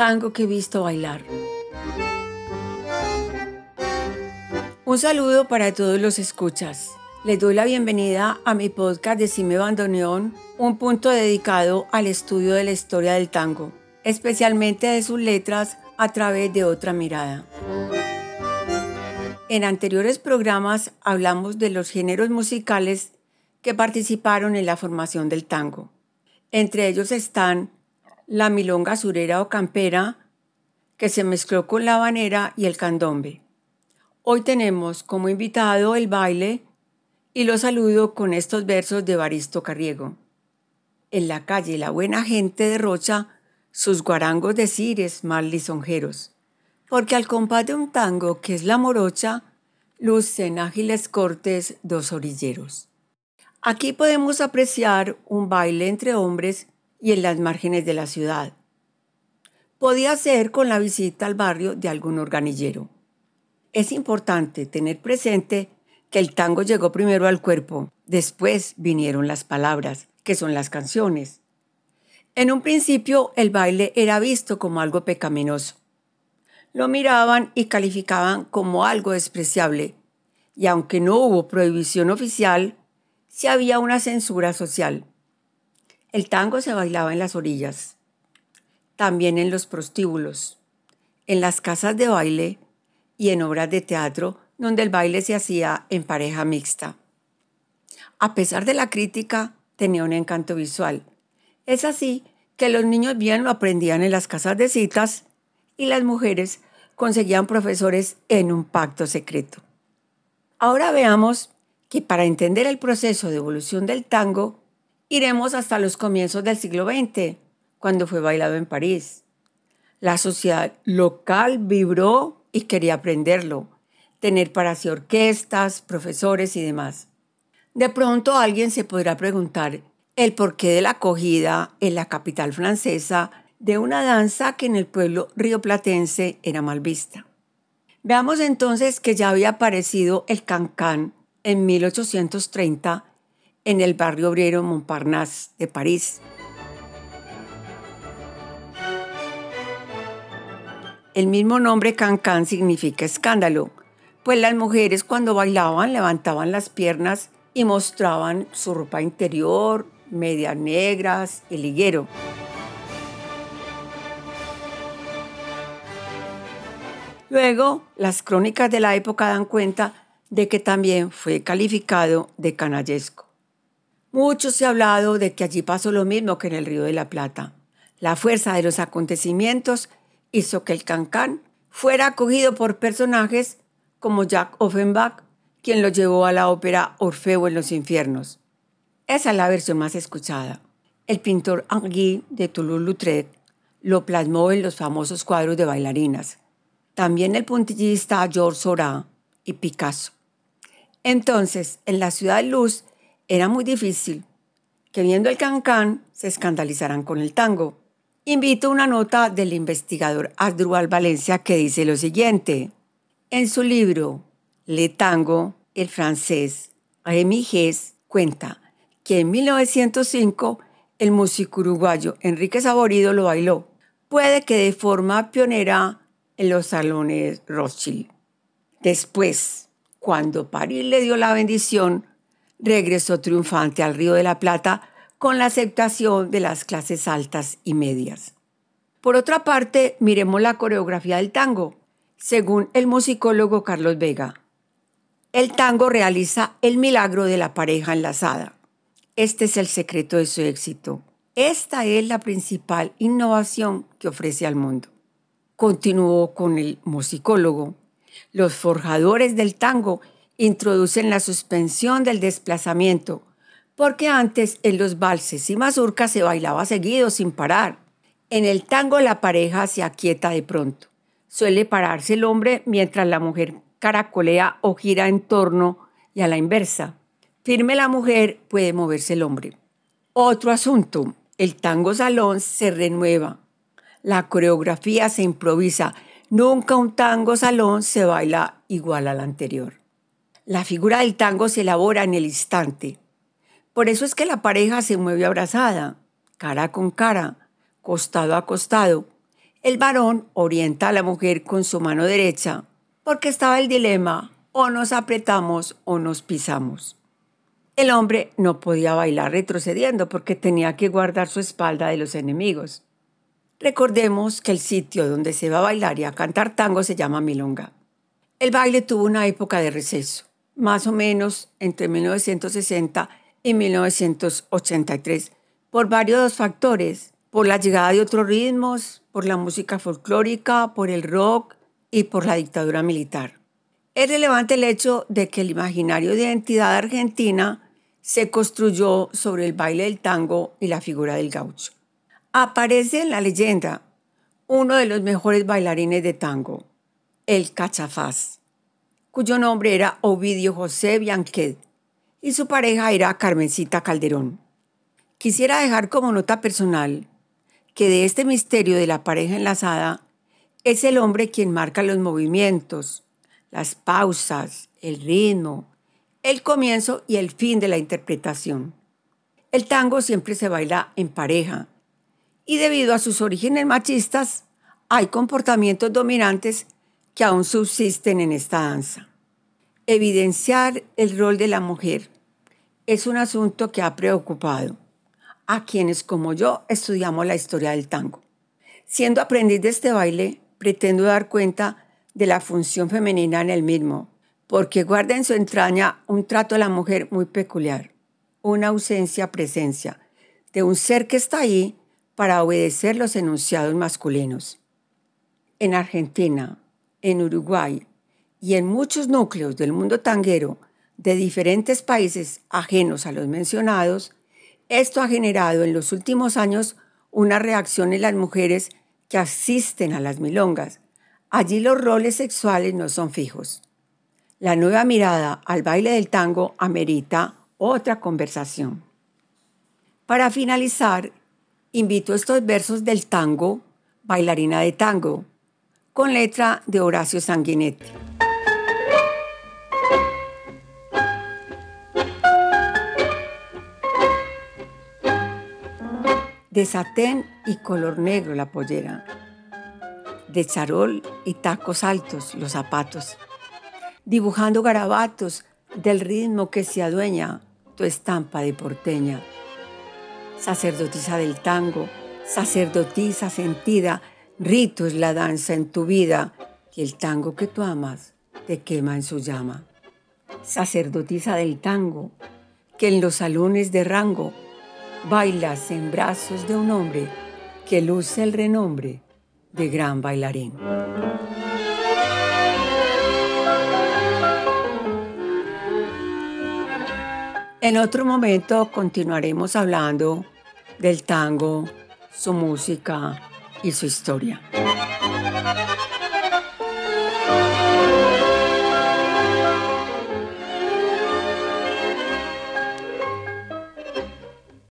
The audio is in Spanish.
tango que he visto bailar. Un saludo para todos los escuchas. Les doy la bienvenida a mi podcast de Cime Bandoneón, un punto dedicado al estudio de la historia del tango, especialmente de sus letras a través de otra mirada. En anteriores programas hablamos de los géneros musicales que participaron en la formación del tango. Entre ellos están la milonga surera o campera, que se mezcló con la habanera y el candombe. Hoy tenemos como invitado el baile y lo saludo con estos versos de Baristo Carriego. En la calle La Buena Gente de Rocha, sus guarangos de cires más lisonjeros, porque al compás de un tango que es la morocha, lucen ágiles cortes dos orilleros. Aquí podemos apreciar un baile entre hombres y en las márgenes de la ciudad. Podía ser con la visita al barrio de algún organillero. Es importante tener presente que el tango llegó primero al cuerpo, después vinieron las palabras, que son las canciones. En un principio el baile era visto como algo pecaminoso. Lo miraban y calificaban como algo despreciable, y aunque no hubo prohibición oficial, sí había una censura social. El tango se bailaba en las orillas, también en los prostíbulos, en las casas de baile y en obras de teatro donde el baile se hacía en pareja mixta. A pesar de la crítica, tenía un encanto visual. Es así que los niños bien lo aprendían en las casas de citas y las mujeres conseguían profesores en un pacto secreto. Ahora veamos que para entender el proceso de evolución del tango Iremos hasta los comienzos del siglo XX, cuando fue bailado en París. La sociedad local vibró y quería aprenderlo, tener para sí orquestas, profesores y demás. De pronto alguien se podrá preguntar el porqué de la acogida en la capital francesa de una danza que en el pueblo rioplatense era mal vista. Veamos entonces que ya había aparecido el cancán en 1830 en el barrio obrero Montparnasse de París. El mismo nombre Cancán significa escándalo, pues las mujeres cuando bailaban levantaban las piernas y mostraban su ropa interior, medias negras y liguero. Luego, las crónicas de la época dan cuenta de que también fue calificado de canallesco. Mucho se ha hablado de que allí pasó lo mismo que en el Río de la Plata. La fuerza de los acontecimientos hizo que el cancán fuera acogido por personajes como Jack Offenbach, quien lo llevó a la ópera Orfeo en los infiernos. Esa es la versión más escuchada. El pintor Henri de Toulouse-Lautrec lo plasmó en los famosos cuadros de bailarinas. También el puntillista Georges Seurat y Picasso. Entonces, en la ciudad de Luz era muy difícil que viendo el cancán se escandalizaran con el tango. Invito una nota del investigador Adrual Valencia que dice lo siguiente. En su libro Le Tango, el francés Rémi Gess cuenta que en 1905 el músico uruguayo Enrique Saborido lo bailó, puede que de forma pionera en los salones Rothschild. Después, cuando París le dio la bendición, regresó triunfante al Río de la Plata con la aceptación de las clases altas y medias. Por otra parte, miremos la coreografía del tango. Según el musicólogo Carlos Vega, el tango realiza el milagro de la pareja enlazada. Este es el secreto de su éxito. Esta es la principal innovación que ofrece al mundo. Continuó con el musicólogo. Los forjadores del tango introducen la suspensión del desplazamiento, porque antes en los valses y mazurcas se bailaba seguido sin parar. En el tango la pareja se aquieta de pronto. Suele pararse el hombre mientras la mujer caracolea o gira en torno y a la inversa. Firme la mujer puede moverse el hombre. Otro asunto, el tango salón se renueva. La coreografía se improvisa. Nunca un tango salón se baila igual al anterior. La figura del tango se elabora en el instante. Por eso es que la pareja se mueve abrazada, cara con cara, costado a costado. El varón orienta a la mujer con su mano derecha porque estaba el dilema o nos apretamos o nos pisamos. El hombre no podía bailar retrocediendo porque tenía que guardar su espalda de los enemigos. Recordemos que el sitio donde se va a bailar y a cantar tango se llama Milonga. El baile tuvo una época de receso, más o menos entre 1960 y 1983, por varios factores, por la llegada de otros ritmos, por la música folclórica, por el rock y por la dictadura militar. Es relevante el hecho de que el imaginario de identidad argentina se construyó sobre el baile del tango y la figura del gaucho. Aparece en la leyenda uno de los mejores bailarines de tango, el Cachafaz, cuyo nombre era Ovidio José Bianquet y su pareja era Carmencita Calderón. Quisiera dejar como nota personal que de este misterio de la pareja enlazada es el hombre quien marca los movimientos, las pausas, el ritmo, el comienzo y el fin de la interpretación. El tango siempre se baila en pareja y debido a sus orígenes machistas hay comportamientos dominantes que aún subsisten en esta danza. Evidenciar el rol de la mujer es un asunto que ha preocupado a quienes como yo estudiamos la historia del tango. Siendo aprendiz de este baile, pretendo dar cuenta de la función femenina en el mismo, porque guarda en su entraña un trato a la mujer muy peculiar, una ausencia-presencia de un ser que está ahí para obedecer los enunciados masculinos. En Argentina, en Uruguay y en muchos núcleos del mundo tanguero de diferentes países ajenos a los mencionados, esto ha generado en los últimos años una reacción en las mujeres que asisten a las milongas. Allí los roles sexuales no son fijos. La nueva mirada al baile del tango amerita otra conversación. Para finalizar, invito estos versos del tango, Bailarina de Tango, con letra de Horacio Sanguinetti. de satén y color negro la pollera, de charol y tacos altos los zapatos, dibujando garabatos del ritmo que se adueña tu estampa de porteña. Sacerdotisa del tango, sacerdotisa sentida, rito es la danza en tu vida y el tango que tú amas te quema en su llama. Sacerdotisa del tango, que en los salones de rango bailas en brazos de un hombre que luce el renombre de gran bailarín. En otro momento continuaremos hablando del tango, su música y su historia.